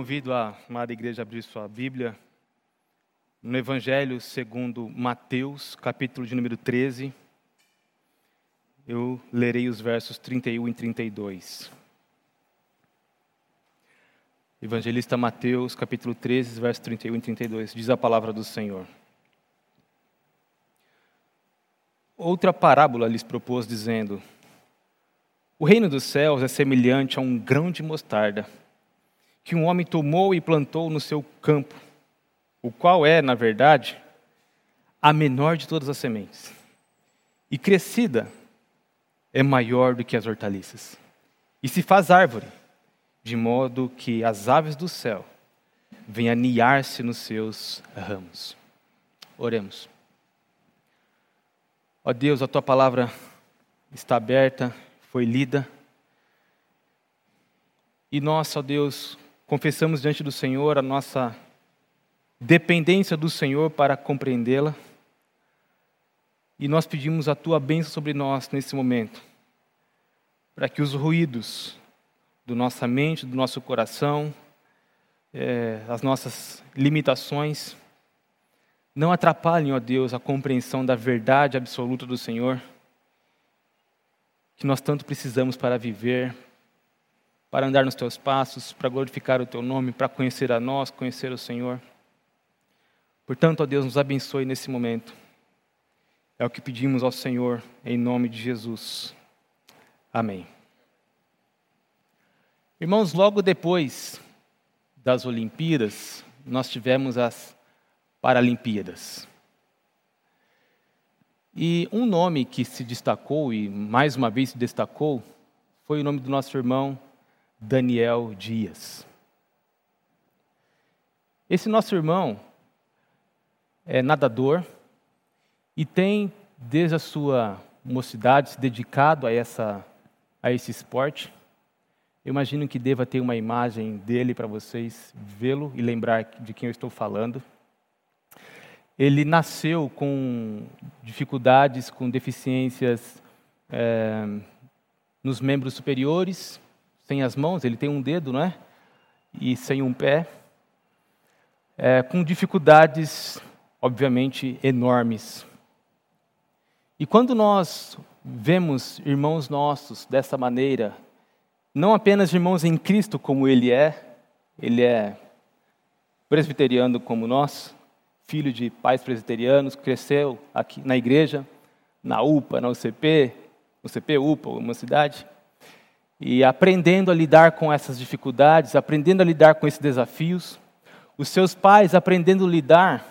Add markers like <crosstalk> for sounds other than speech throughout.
Convido a amada igreja a abrir sua Bíblia no Evangelho segundo Mateus, capítulo de número 13. Eu lerei os versos 31 e 32. Evangelista Mateus, capítulo 13, versos 31 e 32. Diz a palavra do Senhor. Outra parábola lhes propôs, dizendo: O reino dos céus é semelhante a um grão de mostarda que um homem tomou e plantou no seu campo, o qual é, na verdade, a menor de todas as sementes. E crescida é maior do que as hortaliças. E se faz árvore, de modo que as aves do céu venham aniar-se nos seus ramos. Oremos. Ó Deus, a tua palavra está aberta, foi lida. E nós, ó Deus, confessamos diante do Senhor a nossa dependência do Senhor para compreendê-la. E nós pedimos a tua bênção sobre nós nesse momento, para que os ruídos do nossa mente, do nosso coração, é, as nossas limitações, não atrapalhem, ó Deus, a compreensão da verdade absoluta do Senhor, que nós tanto precisamos para viver, para andar nos teus passos, para glorificar o teu nome, para conhecer a nós, conhecer o Senhor. Portanto, ó Deus, nos abençoe nesse momento. É o que pedimos ao Senhor, em nome de Jesus. Amém. Irmãos, logo depois das Olimpíadas, nós tivemos as Paralimpíadas. E um nome que se destacou, e mais uma vez se destacou, foi o nome do nosso irmão Daniel Dias. Esse nosso irmão é nadador e tem, desde a sua mocidade, se dedicado a, essa, a esse esporte. Eu imagino que deva ter uma imagem dele para vocês vê-lo e lembrar de quem eu estou falando. Ele nasceu com dificuldades, com deficiências é, nos membros superiores, sem as mãos, ele tem um dedo, não é? E sem um pé, é, com dificuldades, obviamente, enormes. E quando nós vemos irmãos nossos dessa maneira, não apenas irmãos em Cristo como ele é, ele é presbiteriano como nós, filho de pais presbiterianos, cresceu aqui na igreja, na UPA, na UCP, UCP, UPA, uma cidade e aprendendo a lidar com essas dificuldades, aprendendo a lidar com esses desafios, os seus pais aprendendo a lidar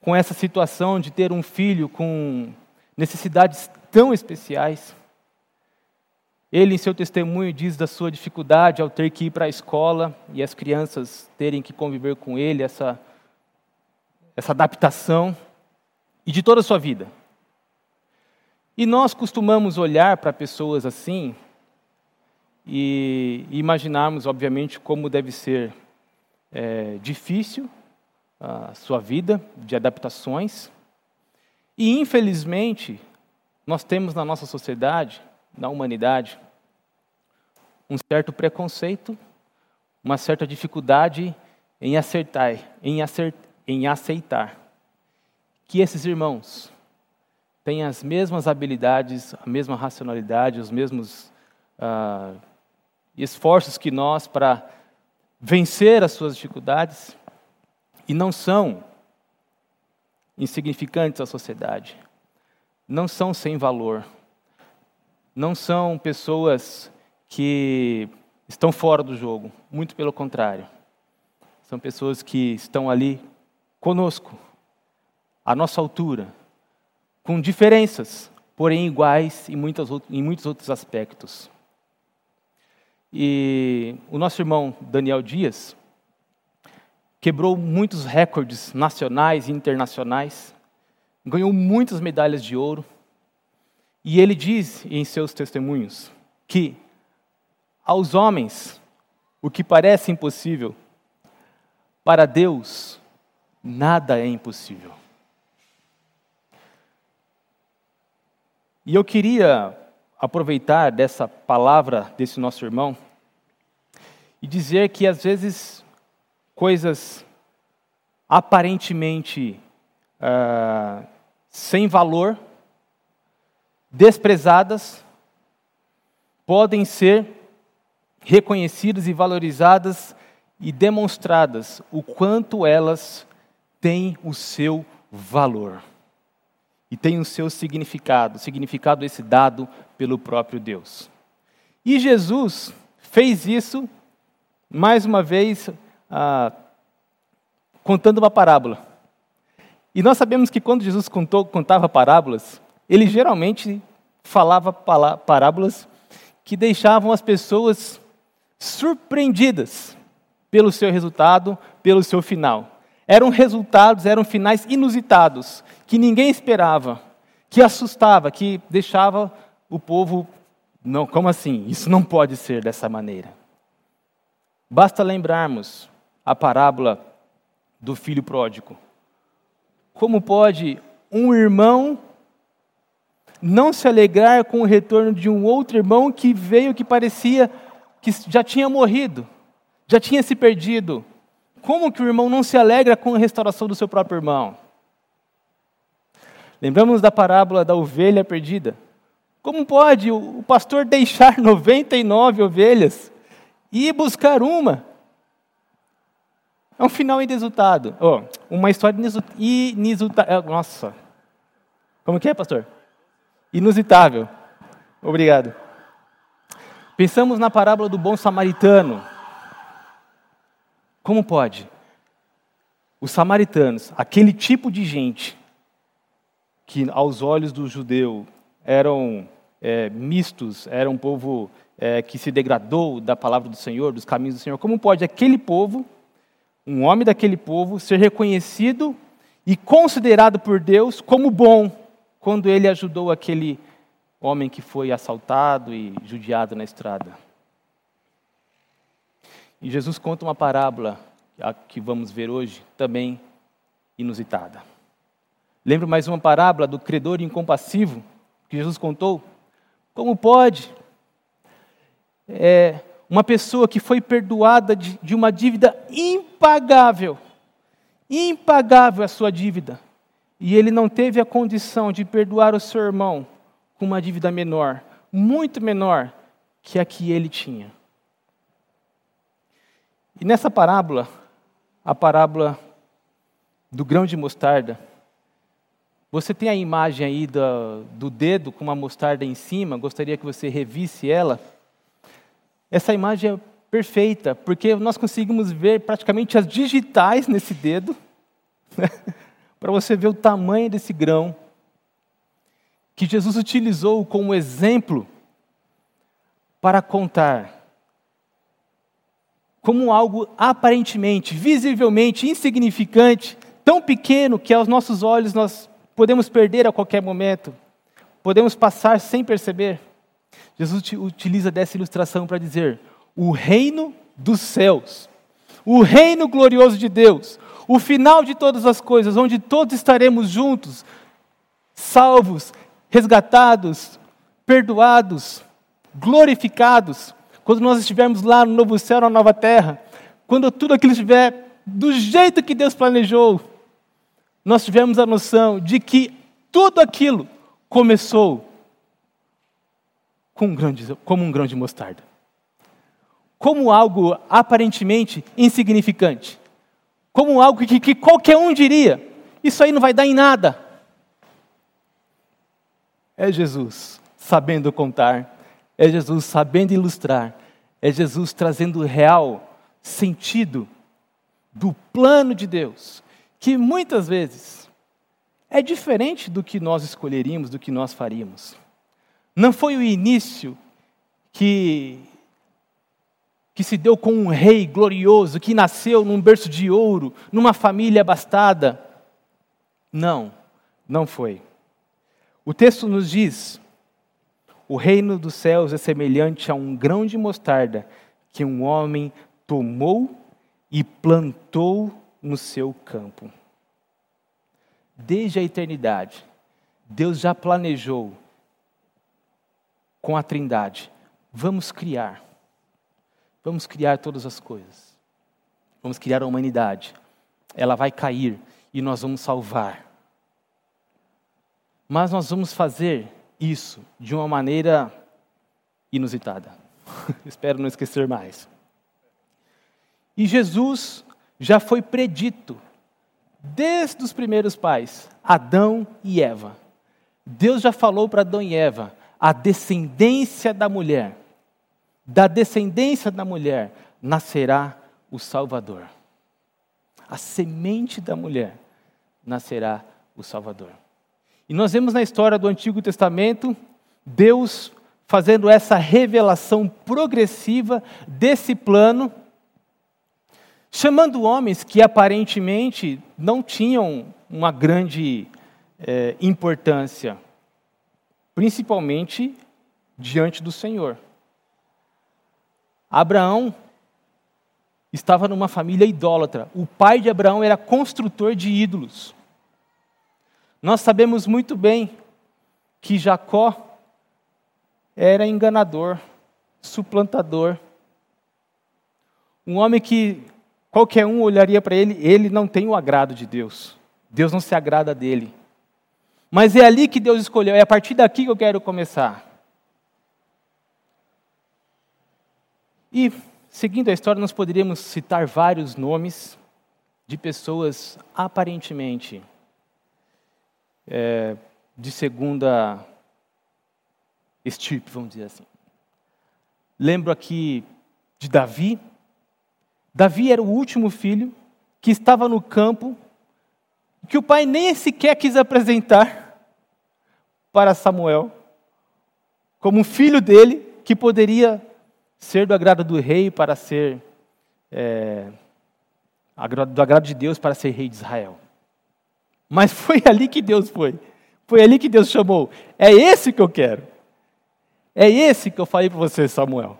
com essa situação de ter um filho com necessidades tão especiais. Ele, em seu testemunho, diz da sua dificuldade ao ter que ir para a escola e as crianças terem que conviver com ele, essa, essa adaptação, e de toda a sua vida. E nós costumamos olhar para pessoas assim e imaginarmos, obviamente, como deve ser é, difícil a sua vida de adaptações. E, infelizmente, nós temos na nossa sociedade, na humanidade, um certo preconceito, uma certa dificuldade em acertar, em, acert, em aceitar que esses irmãos têm as mesmas habilidades, a mesma racionalidade, os mesmos ah, e esforços que nós para vencer as suas dificuldades e não são insignificantes à sociedade, não são sem valor, não são pessoas que estão fora do jogo, muito pelo contrário. São pessoas que estão ali conosco, à nossa altura, com diferenças, porém iguais em, muitas, em muitos outros aspectos. E o nosso irmão Daniel Dias quebrou muitos recordes nacionais e internacionais, ganhou muitas medalhas de ouro. E ele diz em seus testemunhos que aos homens o que parece impossível, para Deus nada é impossível. E eu queria aproveitar dessa palavra desse nosso irmão e dizer que às vezes coisas aparentemente ah, sem valor, desprezadas, podem ser reconhecidas e valorizadas e demonstradas o quanto elas têm o seu valor e têm o seu significado, significado esse dado pelo próprio Deus. E Jesus fez isso, mais uma vez, ah, contando uma parábola. E nós sabemos que quando Jesus contou, contava parábolas, ele geralmente falava parábolas que deixavam as pessoas surpreendidas pelo seu resultado, pelo seu final. Eram resultados, eram finais inusitados, que ninguém esperava, que assustava, que deixava o povo, não, como assim? Isso não pode ser dessa maneira. Basta lembrarmos a parábola do filho pródigo. Como pode um irmão não se alegrar com o retorno de um outro irmão que veio que parecia que já tinha morrido, já tinha se perdido? Como que o irmão não se alegra com a restauração do seu próprio irmão? Lembramos da parábola da ovelha perdida. Como pode o pastor deixar <laughs> 99 ovelhas e buscar uma? É um final inexultado. Oh, uma história inusitável. É, nossa. Como que é, pastor? Inusitável. Obrigado. Pensamos na parábola do bom samaritano. Como pode? Os samaritanos, aquele tipo de gente que aos olhos do judeu eram é, mistos, era um povo é, que se degradou da palavra do Senhor, dos caminhos do Senhor. Como pode aquele povo um homem daquele povo ser reconhecido e considerado por Deus como bom quando ele ajudou aquele homem que foi assaltado e judiado na estrada. E Jesus conta uma parábola a que vamos ver hoje, também inusitada. Lembra mais uma parábola do credor incompassivo que Jesus contou? Como pode é, uma pessoa que foi perdoada de, de uma dívida impagável, impagável a sua dívida, e ele não teve a condição de perdoar o seu irmão com uma dívida menor, muito menor que a que ele tinha. E nessa parábola, a parábola do grão de mostarda, você tem a imagem aí do, do dedo com uma mostarda em cima, gostaria que você revisse ela. Essa imagem é perfeita, porque nós conseguimos ver praticamente as digitais nesse dedo, <laughs> né? para você ver o tamanho desse grão, que Jesus utilizou como exemplo para contar como algo aparentemente, visivelmente insignificante, tão pequeno que aos nossos olhos nós podemos perder a qualquer momento, podemos passar sem perceber. Jesus utiliza dessa ilustração para dizer: o reino dos céus, o reino glorioso de Deus, o final de todas as coisas, onde todos estaremos juntos, salvos, resgatados, perdoados, glorificados, quando nós estivermos lá no novo céu, na nova terra, quando tudo aquilo estiver do jeito que Deus planejou, nós tivemos a noção de que tudo aquilo começou com um grande, como um grão de mostarda. Como algo aparentemente insignificante. Como algo que, que qualquer um diria: isso aí não vai dar em nada. É Jesus sabendo contar, é Jesus sabendo ilustrar, é Jesus trazendo real sentido do plano de Deus, que muitas vezes é diferente do que nós escolheríamos, do que nós faríamos. Não foi o início que, que se deu com um rei glorioso, que nasceu num berço de ouro, numa família abastada. Não, não foi. O texto nos diz: o reino dos céus é semelhante a um grão de mostarda que um homem tomou e plantou no seu campo. Desde a eternidade, Deus já planejou com a Trindade. Vamos criar. Vamos criar todas as coisas. vamos criar a humanidade. Ela vai cair e nós vamos salvar. Mas nós vamos fazer isso de uma maneira inusitada. <laughs> Espero não esquecer mais. E Jesus já foi predito desde os primeiros pais, Adão e Eva. Deus já falou para Adão e Eva: a descendência da mulher, da descendência da mulher nascerá o Salvador. A semente da mulher nascerá o Salvador. E nós vemos na história do Antigo Testamento Deus fazendo essa revelação progressiva desse plano, chamando homens que aparentemente não tinham uma grande é, importância, principalmente diante do Senhor. Abraão estava numa família idólatra. O pai de Abraão era construtor de ídolos. Nós sabemos muito bem que Jacó era enganador, suplantador. Um homem que qualquer um olharia para ele, ele não tem o agrado de Deus. Deus não se agrada dele. Mas é ali que Deus escolheu, é a partir daqui que eu quero começar. E, seguindo a história, nós poderíamos citar vários nomes de pessoas aparentemente é, de segunda estirpe, vamos dizer assim. Lembro aqui de Davi. Davi era o último filho que estava no campo, que o pai nem sequer quis apresentar para Samuel, como um filho dele que poderia ser do agrado do rei para ser é, do agrado de Deus para ser rei de Israel. Mas <laughs> foi ali que Deus foi. Foi ali que Deus chamou. É esse que eu quero. É esse que eu falei para você, Samuel.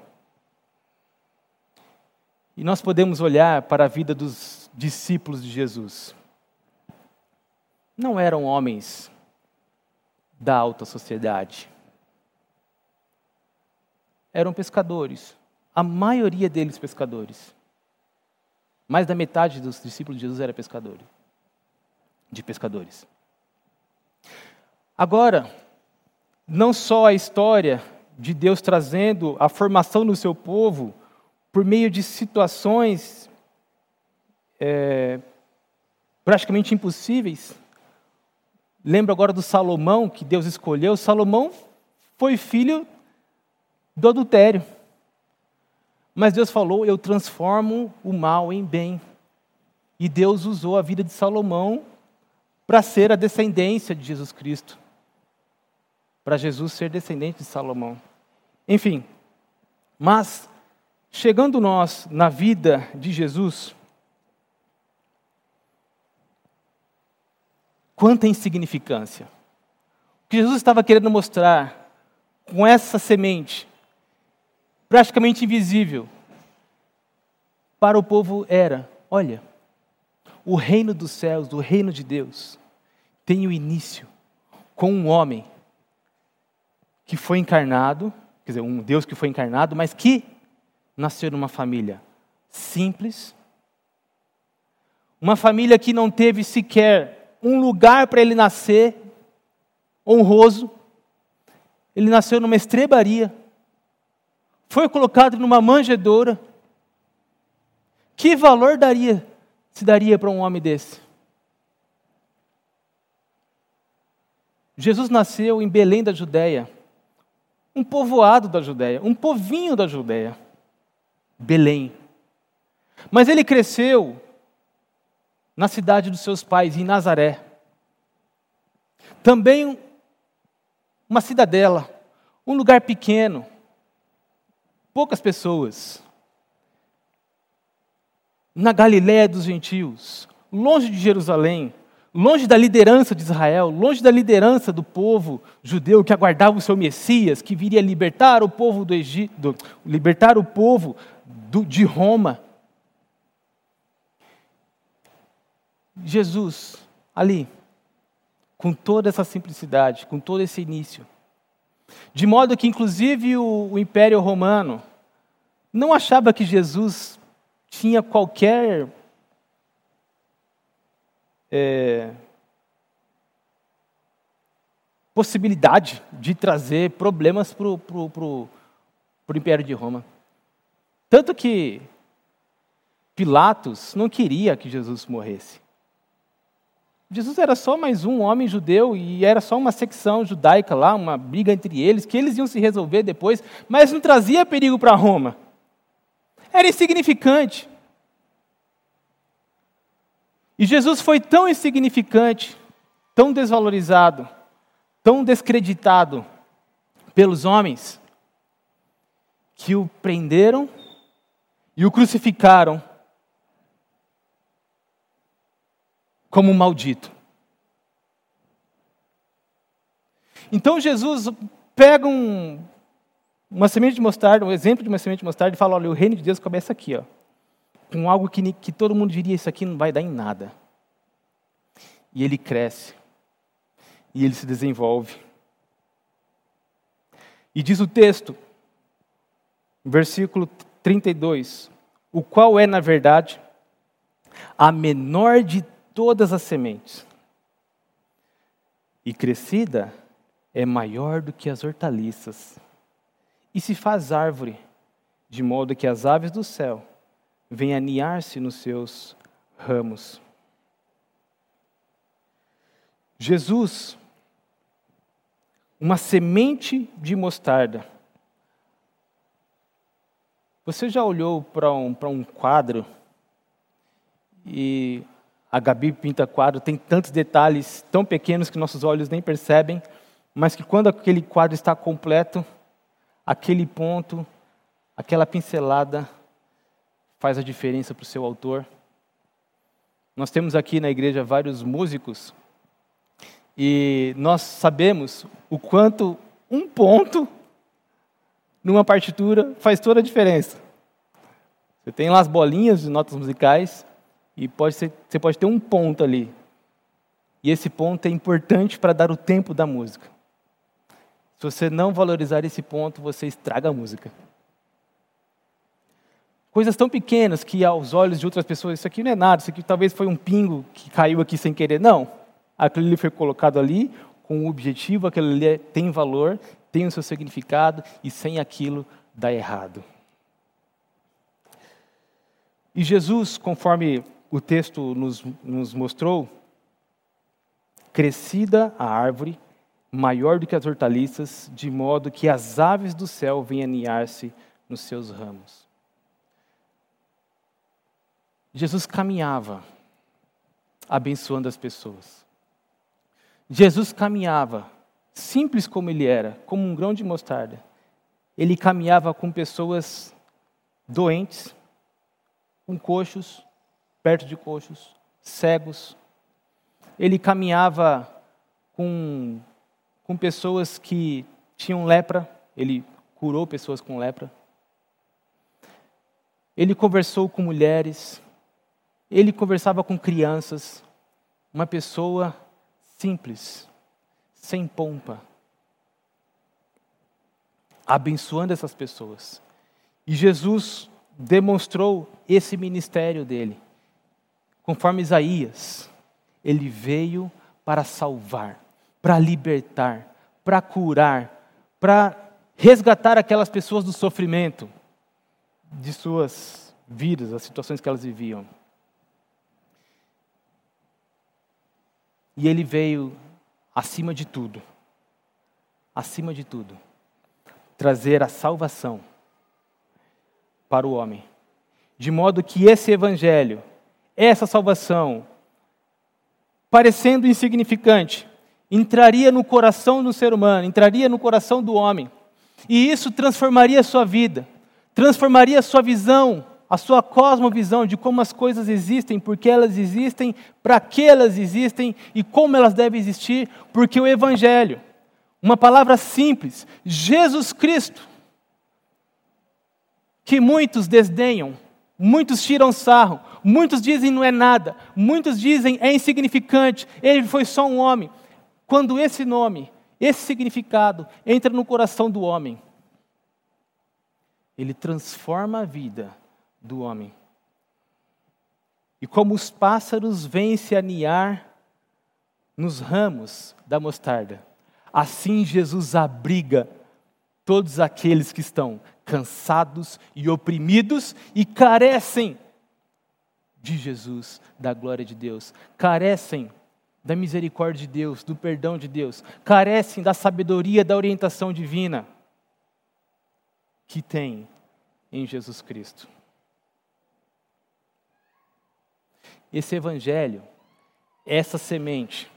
E nós podemos olhar para a vida dos discípulos de Jesus. Não eram homens da alta sociedade. Eram pescadores. A maioria deles pescadores. Mais da metade dos discípulos de Jesus era pescador de pescadores. Agora, não só a história de Deus trazendo a formação do seu povo por meio de situações é, praticamente impossíveis. Lembro agora do Salomão, que Deus escolheu. Salomão foi filho do adultério. Mas Deus falou: Eu transformo o mal em bem. E Deus usou a vida de Salomão para ser a descendência de Jesus Cristo. Para Jesus ser descendente de Salomão. Enfim, mas chegando nós na vida de Jesus, quanta insignificância. O que Jesus estava querendo mostrar com essa semente, praticamente invisível, para o povo era: olha, o reino dos céus, o reino de Deus, tem o início com um homem que foi encarnado, quer dizer, um Deus que foi encarnado, mas que nasceu numa família simples, uma família que não teve sequer um lugar para ele nascer honroso. Ele nasceu numa estrebaria, foi colocado numa manjedoura. Que valor daria se daria para um homem desse? Jesus nasceu em Belém da Judéia, um povoado da Judéia, um povinho da Judéia, Belém. Mas ele cresceu na cidade dos seus pais, em Nazaré. Também uma cidadela, um lugar pequeno, poucas pessoas na Galiléia dos gentios, longe de Jerusalém, longe da liderança de Israel, longe da liderança do povo judeu que aguardava o seu Messias, que viria libertar o povo do Egito, libertar o povo do, de Roma. Jesus, ali, com toda essa simplicidade, com todo esse início, de modo que, inclusive, o, o Império Romano não achava que Jesus tinha qualquer é, possibilidade de trazer problemas para o Império de Roma. Tanto que Pilatos não queria que Jesus morresse. Jesus era só mais um homem judeu e era só uma secção judaica lá, uma briga entre eles, que eles iam se resolver depois, mas não trazia perigo para Roma. Era insignificante. E Jesus foi tão insignificante, tão desvalorizado, tão descreditado pelos homens, que o prenderam e o crucificaram como maldito. Então Jesus pega um, uma semente de mostarda, um exemplo de uma semente de mostarda e fala: olha, o reino de Deus começa aqui, ó, com algo que, que todo mundo diria: isso aqui não vai dar em nada. E ele cresce, e ele se desenvolve. E diz o texto, versículo 32, o qual é, na verdade, a menor de todas as sementes. E crescida é maior do que as hortaliças. E se faz árvore, de modo que as aves do céu venham aniar-se nos seus ramos. Jesus, uma semente de mostarda. Você já olhou para um, para um quadro e a Gabi pinta quadro, tem tantos detalhes tão pequenos que nossos olhos nem percebem, mas que quando aquele quadro está completo, aquele ponto, aquela pincelada faz a diferença para o seu autor. Nós temos aqui na igreja vários músicos e nós sabemos o quanto um ponto numa partitura faz toda a diferença. Você tem lá as bolinhas de notas musicais, e pode ser, você pode ter um ponto ali. E esse ponto é importante para dar o tempo da música. Se você não valorizar esse ponto, você estraga a música. Coisas tão pequenas que aos olhos de outras pessoas, isso aqui não é nada, isso aqui talvez foi um pingo que caiu aqui sem querer. Não. Aquilo ali foi colocado ali com um objetivo, aquilo ali é, tem valor, tem o seu significado, e sem aquilo dá errado. E Jesus, conforme o texto nos, nos mostrou, crescida a árvore, maior do que as hortaliças, de modo que as aves do céu venham aninhar-se nos seus ramos. Jesus caminhava abençoando as pessoas. Jesus caminhava, simples como ele era, como um grão de mostarda. Ele caminhava com pessoas doentes, com coxos, perto de coxos, cegos. Ele caminhava com, com pessoas que tinham lepra, ele curou pessoas com lepra. Ele conversou com mulheres, ele conversava com crianças, uma pessoa simples, sem pompa, abençoando essas pessoas. E Jesus demonstrou esse ministério dele. Conforme Isaías, ele veio para salvar, para libertar, para curar, para resgatar aquelas pessoas do sofrimento de suas vidas, as situações que elas viviam. E ele veio acima de tudo, acima de tudo, trazer a salvação para o homem, de modo que esse evangelho essa salvação, parecendo insignificante, entraria no coração do ser humano, entraria no coração do homem, e isso transformaria a sua vida, transformaria a sua visão, a sua cosmovisão de como as coisas existem, porque elas existem, para que elas existem e como elas devem existir, porque o Evangelho, uma palavra simples, Jesus Cristo, que muitos desdenham, muitos tiram sarro, Muitos dizem não é nada, muitos dizem é insignificante, ele foi só um homem. Quando esse nome, esse significado entra no coração do homem, ele transforma a vida do homem. E como os pássaros vêm se aninhar nos ramos da mostarda, assim Jesus abriga todos aqueles que estão cansados e oprimidos e carecem de Jesus, da glória de Deus, carecem da misericórdia de Deus, do perdão de Deus, carecem da sabedoria, da orientação divina que tem em Jesus Cristo. Esse evangelho, essa semente,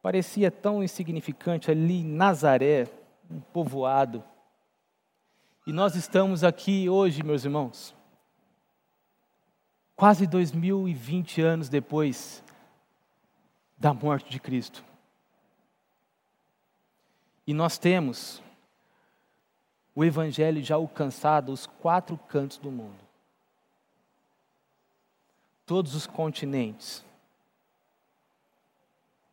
parecia tão insignificante ali em Nazaré, um povoado. E nós estamos aqui hoje, meus irmãos, quase 2020 anos depois da morte de Cristo. E nós temos o Evangelho já alcançado os quatro cantos do mundo. Todos os continentes.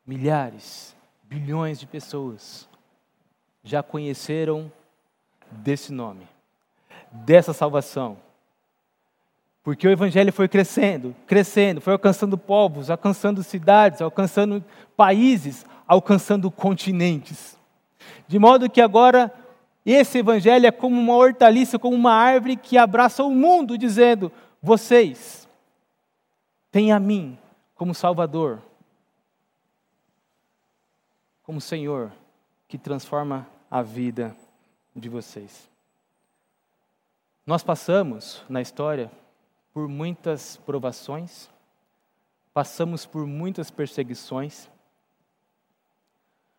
Milhares, bilhões de pessoas já conheceram desse nome, dessa salvação porque o evangelho foi crescendo, crescendo, foi alcançando povos, alcançando cidades, alcançando países, alcançando continentes. De modo que agora esse evangelho é como uma hortaliça, como uma árvore que abraça o mundo, dizendo: vocês têm a mim como Salvador, como Senhor que transforma a vida de vocês. Nós passamos na história por muitas provações, passamos por muitas perseguições.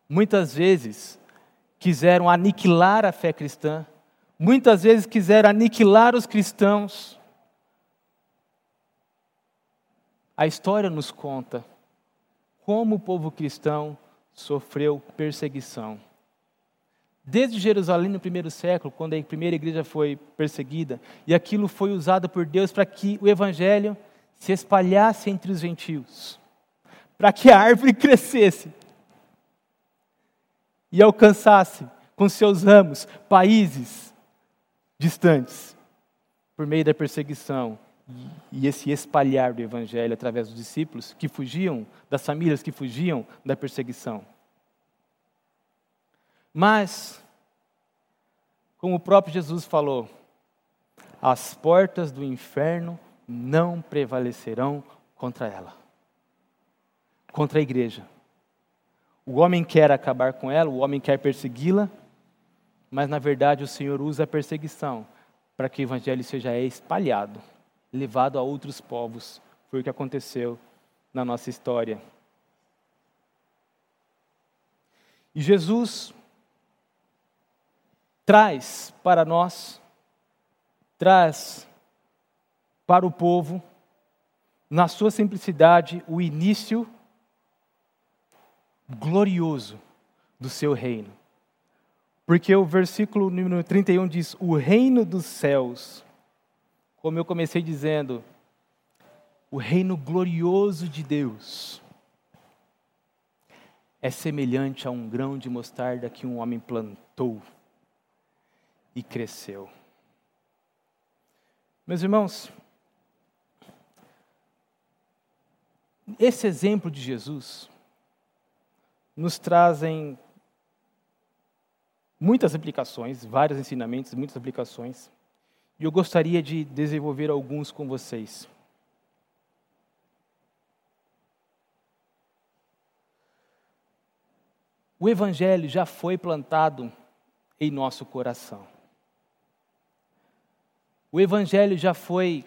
Muitas vezes quiseram aniquilar a fé cristã, muitas vezes quiseram aniquilar os cristãos. A história nos conta como o povo cristão sofreu perseguição. Desde Jerusalém no primeiro século, quando a primeira igreja foi perseguida, e aquilo foi usado por Deus para que o evangelho se espalhasse entre os gentios, para que a árvore <laughs> crescesse e alcançasse com seus ramos países distantes, por meio da perseguição e esse espalhar do evangelho através dos discípulos que fugiam, das famílias que fugiam da perseguição. Mas, como o próprio Jesus falou, as portas do inferno não prevalecerão contra ela, contra a igreja. O homem quer acabar com ela, o homem quer persegui-la, mas na verdade o Senhor usa a perseguição para que o evangelho seja espalhado, levado a outros povos. Foi o que aconteceu na nossa história. E Jesus traz para nós, traz para o povo, na sua simplicidade, o início glorioso do seu reino. Porque o versículo número 31 diz: O reino dos céus, como eu comecei dizendo, o reino glorioso de Deus é semelhante a um grão de mostarda que um homem plantou e cresceu. Meus irmãos, esse exemplo de Jesus nos trazem muitas aplicações, vários ensinamentos, muitas aplicações, e eu gostaria de desenvolver alguns com vocês. O Evangelho já foi plantado em nosso coração. O Evangelho já foi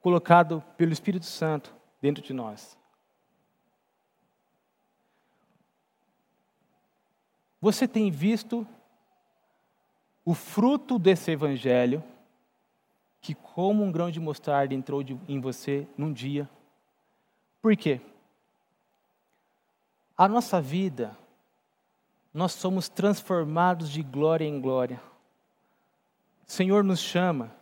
colocado pelo Espírito Santo dentro de nós. Você tem visto o fruto desse Evangelho, que, como um grão de mostarda, entrou em você num dia. Por quê? A nossa vida, nós somos transformados de glória em glória. O Senhor nos chama,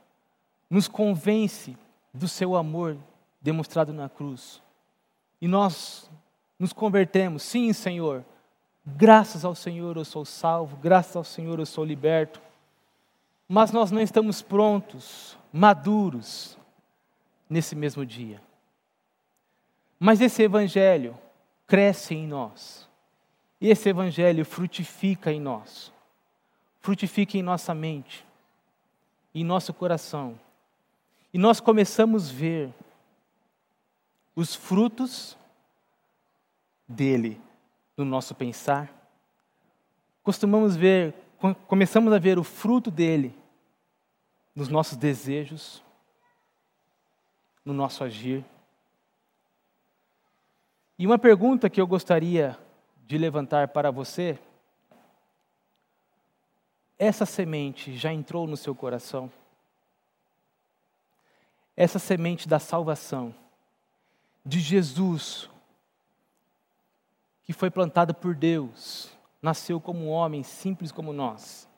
nos convence do seu amor demonstrado na cruz. E nós nos convertemos, sim, Senhor. Graças ao Senhor eu sou salvo, graças ao Senhor eu sou liberto. Mas nós não estamos prontos, maduros, nesse mesmo dia. Mas esse evangelho cresce em nós. E esse evangelho frutifica em nós. Frutifica em nossa mente, em nosso coração. E nós começamos a ver os frutos dele no nosso pensar. Costumamos ver, começamos a ver o fruto dele nos nossos desejos, no nosso agir. E uma pergunta que eu gostaria de levantar para você: essa semente já entrou no seu coração? Essa semente da salvação, de Jesus, que foi plantada por Deus, nasceu como um homem simples como nós,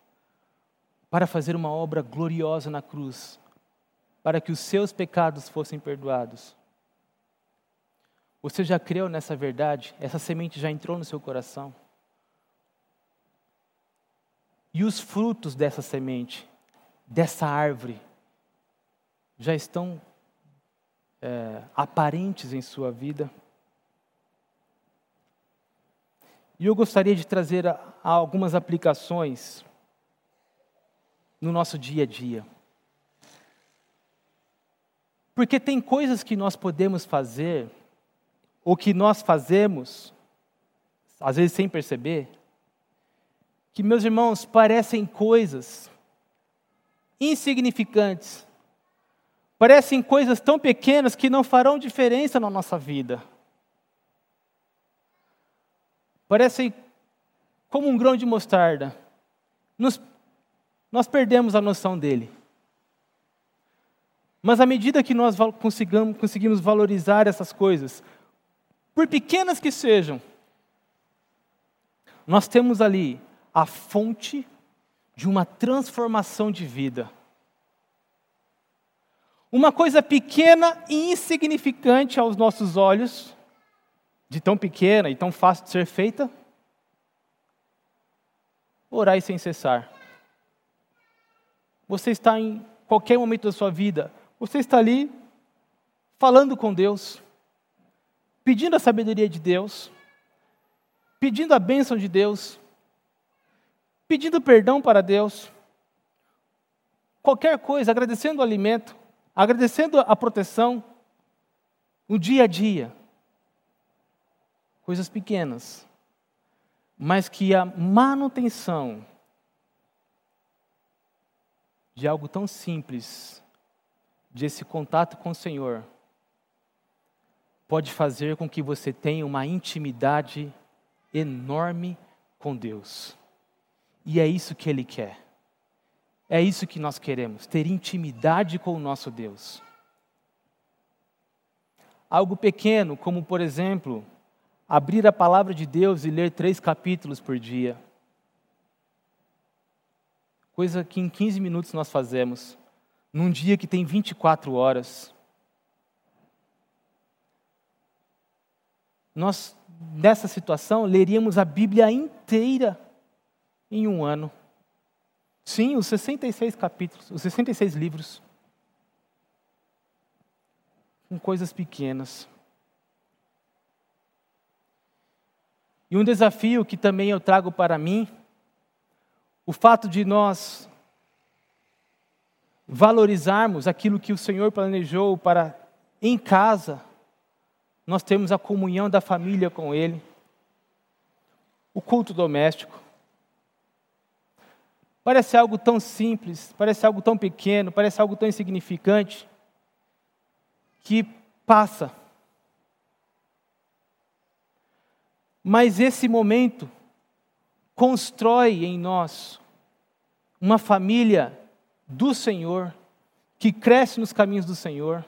para fazer uma obra gloriosa na cruz, para que os seus pecados fossem perdoados. Você já creu nessa verdade? Essa semente já entrou no seu coração? E os frutos dessa semente, dessa árvore, já estão é, aparentes em sua vida? E eu gostaria de trazer algumas aplicações no nosso dia a dia. Porque tem coisas que nós podemos fazer, ou que nós fazemos, às vezes sem perceber, que, meus irmãos, parecem coisas insignificantes, parecem coisas tão pequenas que não farão diferença na nossa vida. Parecem como um grão de mostarda. Nos, nós perdemos a noção dele. Mas à medida que nós conseguimos valorizar essas coisas, por pequenas que sejam, nós temos ali a fonte de uma transformação de vida. Uma coisa pequena e insignificante aos nossos olhos, de tão pequena e tão fácil de ser feita, orai sem cessar. Você está em qualquer momento da sua vida você está ali falando com Deus, pedindo a sabedoria de Deus, pedindo a bênção de Deus, pedindo perdão para Deus, qualquer coisa, agradecendo o alimento, agradecendo a proteção, o dia a dia. Coisas pequenas, mas que a manutenção de algo tão simples de esse contato com o Senhor pode fazer com que você tenha uma intimidade enorme com Deus. E é isso que Ele quer. É isso que nós queremos, ter intimidade com o nosso Deus. Algo pequeno, como por exemplo, abrir a palavra de Deus e ler três capítulos por dia. Coisa que em 15 minutos nós fazemos num dia que tem 24 horas. Nós, nessa situação, leríamos a Bíblia inteira em um ano. Sim, os 66 capítulos, os 66 livros. Com coisas pequenas. E um desafio que também eu trago para mim, o fato de nós valorizarmos aquilo que o Senhor planejou para em casa, nós temos a comunhão da família com Ele, o culto doméstico. Parece algo tão simples, parece algo tão pequeno, parece algo tão insignificante, que passa. Mas esse momento constrói em nós uma família do Senhor, que cresce nos caminhos do Senhor,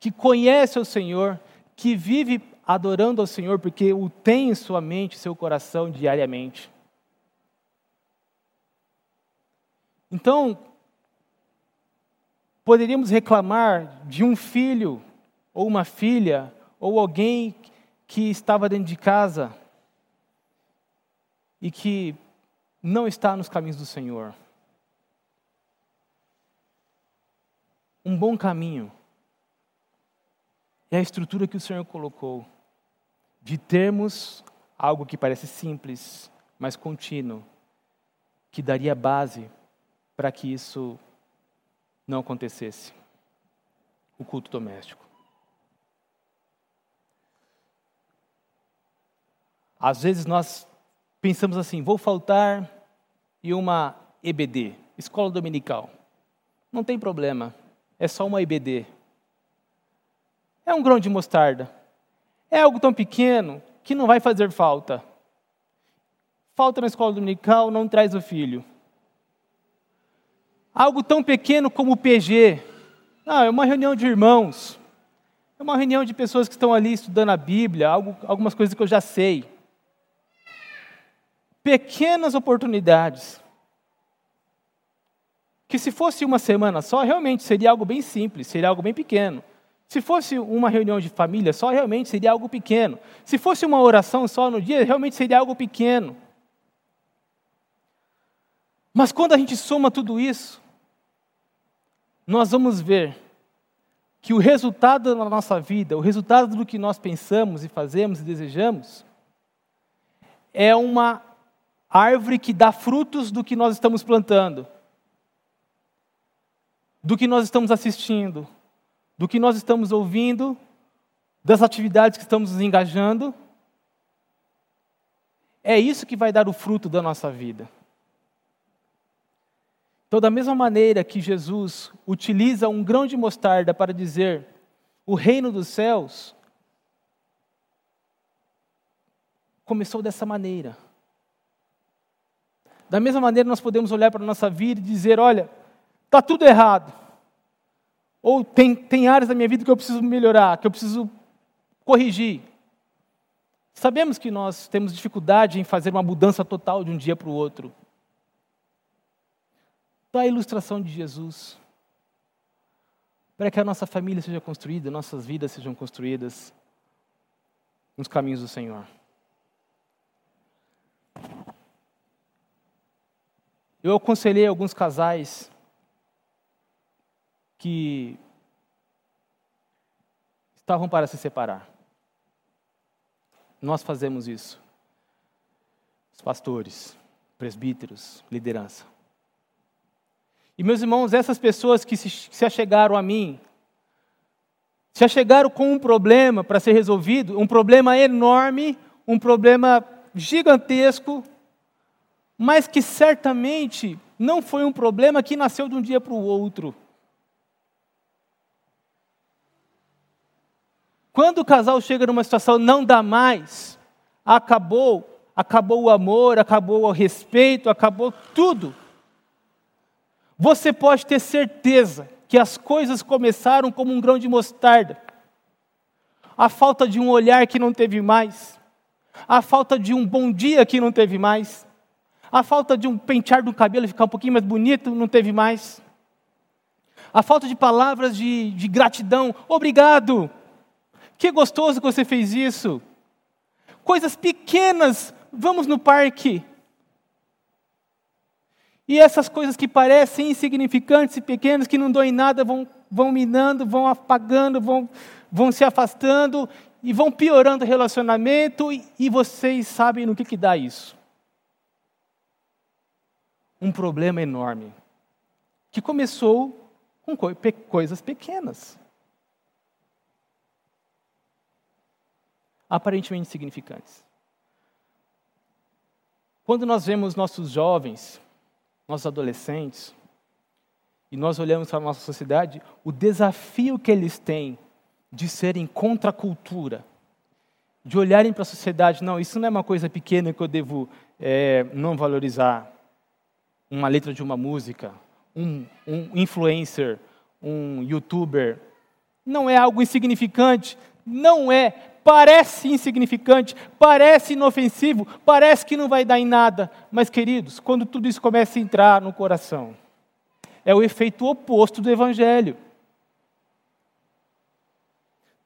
que conhece o Senhor, que vive adorando ao Senhor porque o tem em sua mente, seu coração diariamente. Então, poderíamos reclamar de um filho ou uma filha ou alguém que estava dentro de casa e que não está nos caminhos do Senhor. um bom caminho é a estrutura que o Senhor colocou de termos algo que parece simples, mas contínuo, que daria base para que isso não acontecesse. O culto doméstico. Às vezes nós pensamos assim: vou faltar em uma EBD, escola dominical. Não tem problema, é só uma EBD. É um grão de mostarda. É algo tão pequeno que não vai fazer falta. Falta na escola dominical não traz o filho. Algo tão pequeno como o PG. Ah, é uma reunião de irmãos. É uma reunião de pessoas que estão ali estudando a Bíblia, algo, algumas coisas que eu já sei. Pequenas oportunidades. Que se fosse uma semana só, realmente seria algo bem simples, seria algo bem pequeno. Se fosse uma reunião de família só, realmente seria algo pequeno. Se fosse uma oração só no dia, realmente seria algo pequeno. Mas quando a gente soma tudo isso, nós vamos ver que o resultado da nossa vida, o resultado do que nós pensamos e fazemos e desejamos, é uma árvore que dá frutos do que nós estamos plantando, do que nós estamos assistindo, do que nós estamos ouvindo, das atividades que estamos nos engajando. É isso que vai dar o fruto da nossa vida. Então, da mesma maneira que Jesus utiliza um grão de mostarda para dizer o reino dos céus, começou dessa maneira. Da mesma maneira, nós podemos olhar para a nossa vida e dizer: olha, está tudo errado. Ou tem, tem áreas da minha vida que eu preciso melhorar, que eu preciso corrigir. Sabemos que nós temos dificuldade em fazer uma mudança total de um dia para o outro. Dá a ilustração de Jesus. Para que a nossa família seja construída, nossas vidas sejam construídas nos caminhos do Senhor. Eu aconselhei alguns casais que estavam para se separar. Nós fazemos isso. Os pastores, presbíteros, liderança. E meus irmãos, essas pessoas que se, se achegaram a mim, se achegaram com um problema para ser resolvido, um problema enorme, um problema gigantesco, mas que certamente não foi um problema que nasceu de um dia para o outro. Quando o casal chega numa situação não dá mais, acabou, acabou o amor, acabou o respeito, acabou tudo. Você pode ter certeza que as coisas começaram como um grão de mostarda. A falta de um olhar que não teve mais, a falta de um bom dia que não teve mais, a falta de um pentear do cabelo ficar um pouquinho mais bonito não teve mais, a falta de palavras de, de gratidão, obrigado, que gostoso que você fez isso. Coisas pequenas, vamos no parque. E essas coisas que parecem insignificantes e pequenas, que não dão em nada, vão, vão minando, vão apagando, vão, vão se afastando e vão piorando o relacionamento, e, e vocês sabem no que, que dá isso. Um problema enorme, que começou com coisas pequenas. aparentemente insignificantes. Quando nós vemos nossos jovens, nossos adolescentes, e nós olhamos para a nossa sociedade, o desafio que eles têm de serem contra a cultura, de olharem para a sociedade, não, isso não é uma coisa pequena que eu devo é, não valorizar. Uma letra de uma música, um, um influencer, um youtuber, não é algo insignificante, não é parece insignificante, parece inofensivo, parece que não vai dar em nada. Mas, queridos, quando tudo isso começa a entrar no coração, é o efeito oposto do Evangelho.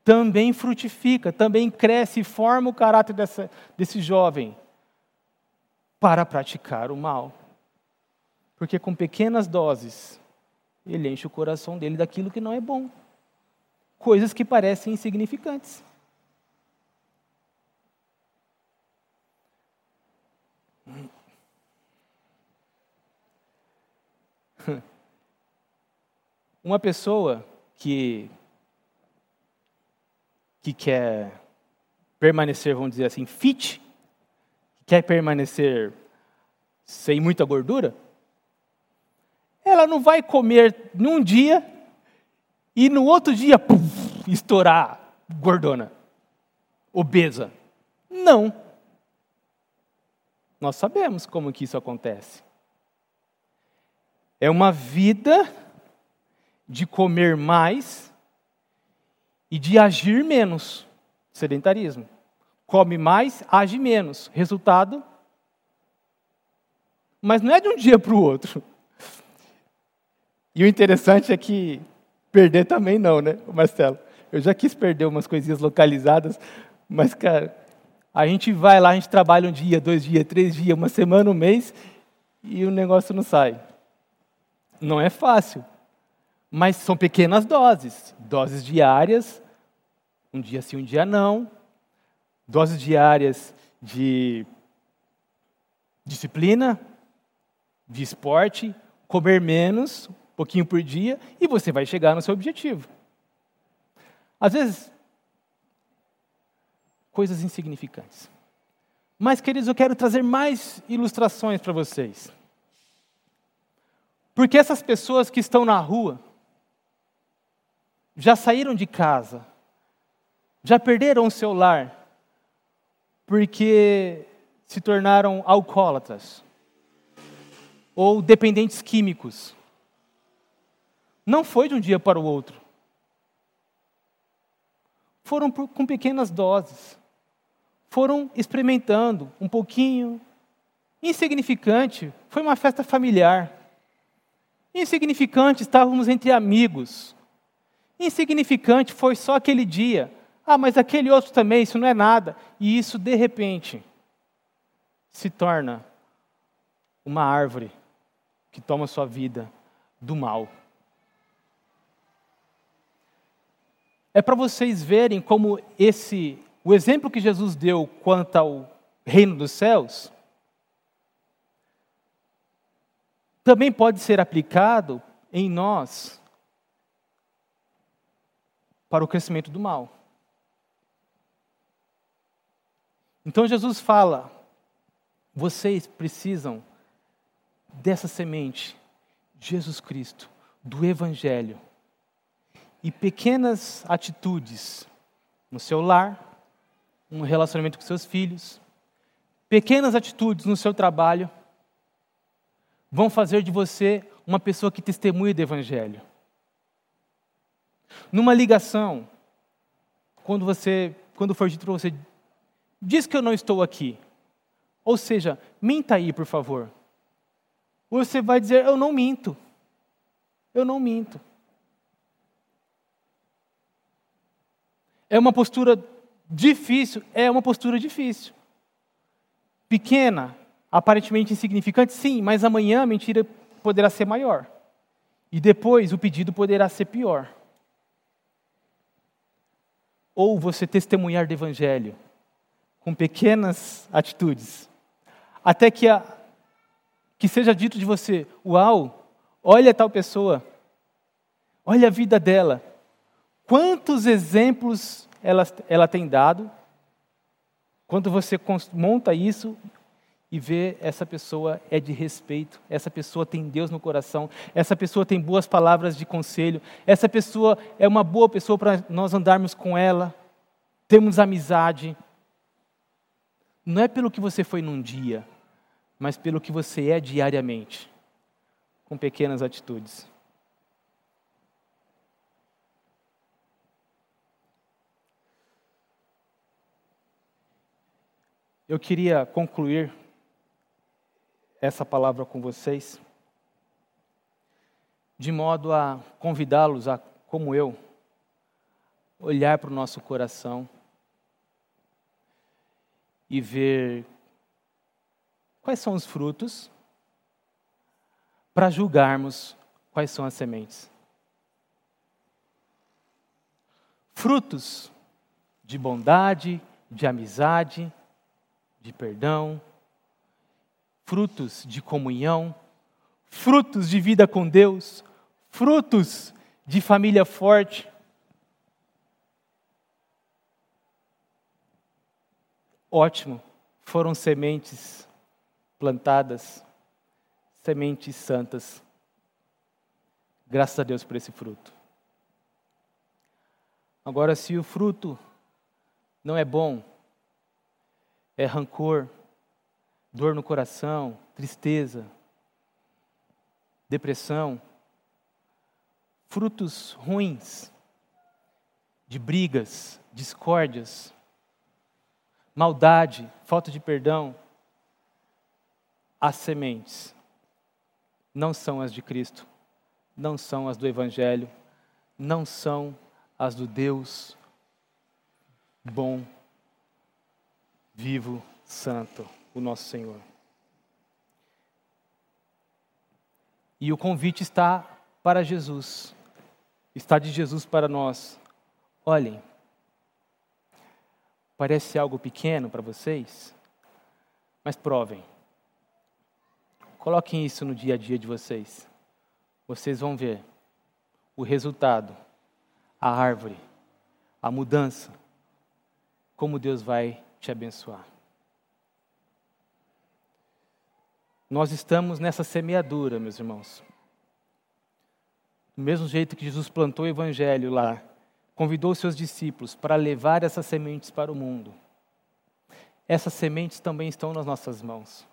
Também frutifica, também cresce e forma o caráter dessa, desse jovem para praticar o mal. Porque com pequenas doses, ele enche o coração dele daquilo que não é bom. coisas que parecem insignificantes. <laughs> Uma pessoa que, que quer permanecer, vamos dizer assim, fit, quer permanecer sem muita gordura, ela não vai comer num dia e no outro dia puf, estourar gordona, obesa. Não. Nós sabemos como que isso acontece. É uma vida de comer mais e de agir menos. Sedentarismo. Come mais, age menos. Resultado? Mas não é de um dia para o outro. E o interessante é que perder também não, né, Marcelo? Eu já quis perder umas coisinhas localizadas, mas, cara, a gente vai lá, a gente trabalha um dia, dois dias, três dias, uma semana, um mês, e o negócio não sai. Não é fácil, mas são pequenas doses, doses diárias, um dia sim, um dia não, doses diárias de disciplina, de esporte, comer menos, um pouquinho por dia, e você vai chegar no seu objetivo. Às vezes, coisas insignificantes. Mas, queridos, eu quero trazer mais ilustrações para vocês. Porque essas pessoas que estão na rua, já saíram de casa, já perderam o seu lar, porque se tornaram alcoólatras ou dependentes químicos. Não foi de um dia para o outro. Foram por, com pequenas doses. Foram experimentando um pouquinho. Insignificante, foi uma festa familiar. Insignificante, estávamos entre amigos. Insignificante, foi só aquele dia. Ah, mas aquele outro também, isso não é nada. E isso, de repente, se torna uma árvore que toma sua vida do mal. É para vocês verem como esse, o exemplo que Jesus deu quanto ao reino dos céus, também pode ser aplicado em nós para o crescimento do mal. Então Jesus fala: vocês precisam dessa semente, Jesus Cristo, do Evangelho, e pequenas atitudes no seu lar, no relacionamento com seus filhos, pequenas atitudes no seu trabalho, vão fazer de você uma pessoa que testemunha do Evangelho. Numa ligação, quando você, quando for dito para você, diz que eu não estou aqui. Ou seja, minta aí, por favor. Você vai dizer, eu não minto. Eu não minto. É uma postura difícil, é uma postura difícil. Pequena, aparentemente insignificante, sim, mas amanhã a mentira poderá ser maior. E depois o pedido poderá ser pior ou você testemunhar do Evangelho com pequenas atitudes, até que, a, que seja dito de você: Uau, olha tal pessoa, olha a vida dela, quantos exemplos ela, ela tem dado. Quando você monta isso e vê essa pessoa é de respeito, essa pessoa tem Deus no coração, essa pessoa tem boas palavras de conselho, essa pessoa é uma boa pessoa para nós andarmos com ela, temos amizade. Não é pelo que você foi num dia, mas pelo que você é diariamente, com pequenas atitudes. Eu queria concluir essa palavra com vocês, de modo a convidá-los a, como eu, olhar para o nosso coração e ver quais são os frutos para julgarmos quais são as sementes. frutos de bondade, de amizade, de perdão, frutos de comunhão, frutos de vida com Deus, frutos de família forte. Ótimo, foram sementes plantadas, sementes santas. Graças a Deus por esse fruto. Agora, se o fruto não é bom, é rancor, dor no coração, tristeza, depressão, frutos ruins de brigas, discórdias, maldade, falta de perdão, as sementes. Não são as de Cristo, não são as do Evangelho, não são as do Deus bom, vivo, santo, o nosso Senhor. E o convite está para Jesus, está de Jesus para nós. Olhem, parece algo pequeno para vocês, mas provem. Coloquem isso no dia a dia de vocês. Vocês vão ver o resultado, a árvore, a mudança, como Deus vai te abençoar. Nós estamos nessa semeadura, meus irmãos. Do mesmo jeito que Jesus plantou o evangelho lá, convidou seus discípulos para levar essas sementes para o mundo. Essas sementes também estão nas nossas mãos.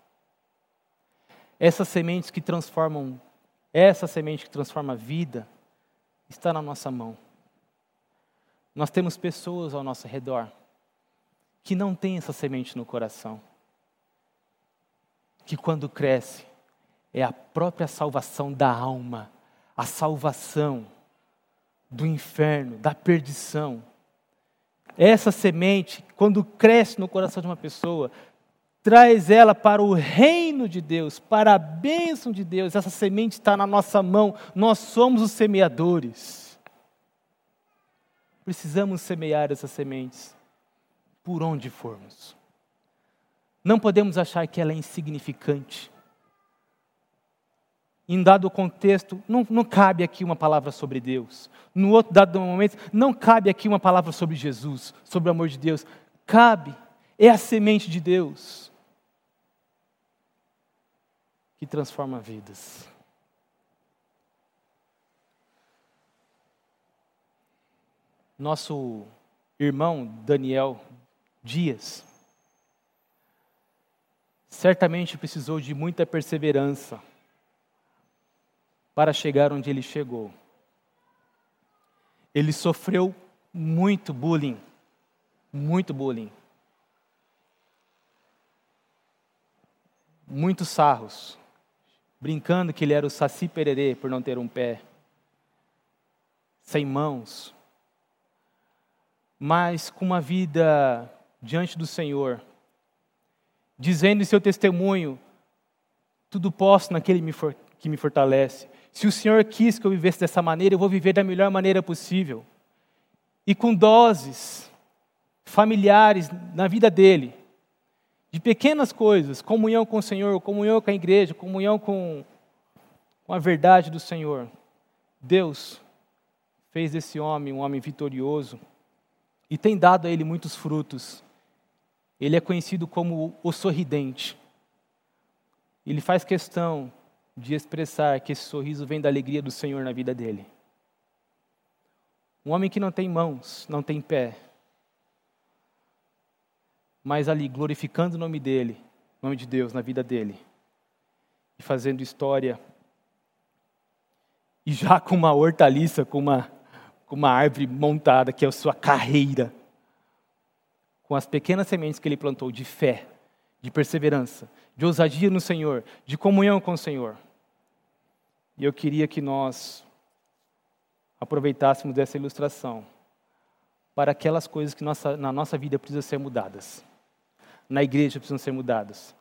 Essas sementes que transformam, essa semente que transforma a vida, está na nossa mão. Nós temos pessoas ao nosso redor que não têm essa semente no coração que quando cresce é a própria salvação da alma, a salvação do inferno, da perdição. Essa semente, quando cresce no coração de uma pessoa, traz ela para o reino de Deus, para a bênção de Deus. Essa semente está na nossa mão, nós somos os semeadores. Precisamos semear essas sementes por onde formos. Não podemos achar que ela é insignificante. Em dado contexto, não, não cabe aqui uma palavra sobre Deus. No outro dado momento, não cabe aqui uma palavra sobre Jesus, sobre o amor de Deus. Cabe, é a semente de Deus que transforma vidas. Nosso irmão Daniel Dias, certamente precisou de muita perseverança para chegar onde ele chegou. Ele sofreu muito bullying, muito bullying. Muitos sarros, brincando que ele era o saci pererê por não ter um pé, sem mãos, mas com uma vida diante do Senhor, dizendo em seu testemunho: Tudo posso naquele que me fortalece. Se o Senhor quis que eu vivesse dessa maneira, eu vou viver da melhor maneira possível. E com doses familiares na vida dele, de pequenas coisas, comunhão com o Senhor, comunhão com a igreja, comunhão com, com a verdade do Senhor. Deus fez desse homem um homem vitorioso e tem dado a ele muitos frutos ele é conhecido como o sorridente. Ele faz questão de expressar que esse sorriso vem da alegria do Senhor na vida dele. Um homem que não tem mãos, não tem pé, mas ali glorificando o nome dele, o nome de Deus na vida dele, e fazendo história, e já com uma hortaliça, com uma, com uma árvore montada, que é a sua carreira com as pequenas sementes que ele plantou de fé, de perseverança, de ousadia no Senhor, de comunhão com o Senhor. E eu queria que nós aproveitássemos dessa ilustração para aquelas coisas que nossa, na nossa vida precisam ser mudadas. Na igreja precisam ser mudadas.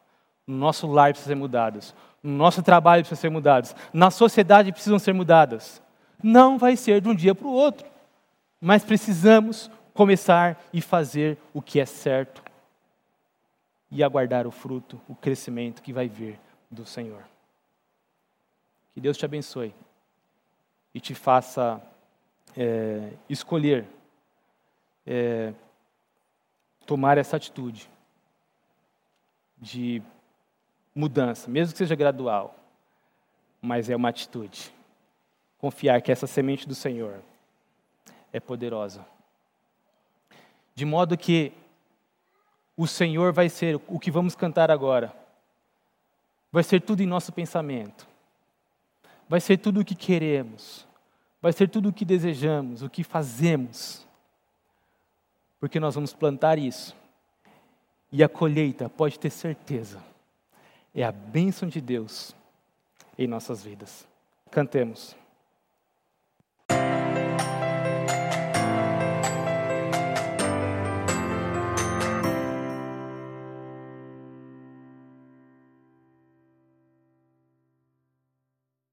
No nosso lar precisam ser mudadas. No nosso trabalho precisam ser mudadas. Na sociedade precisam ser mudadas. Não vai ser de um dia para o outro. mas precisamos começar e fazer o que é certo e aguardar o fruto, o crescimento que vai vir do Senhor. Que Deus te abençoe e te faça é, escolher é, tomar essa atitude de mudança, mesmo que seja gradual, mas é uma atitude. Confiar que essa semente do Senhor é poderosa. De modo que o Senhor vai ser o que vamos cantar agora. Vai ser tudo em nosso pensamento. Vai ser tudo o que queremos. Vai ser tudo o que desejamos, o que fazemos. Porque nós vamos plantar isso. E a colheita, pode ter certeza, é a bênção de Deus em nossas vidas. Cantemos.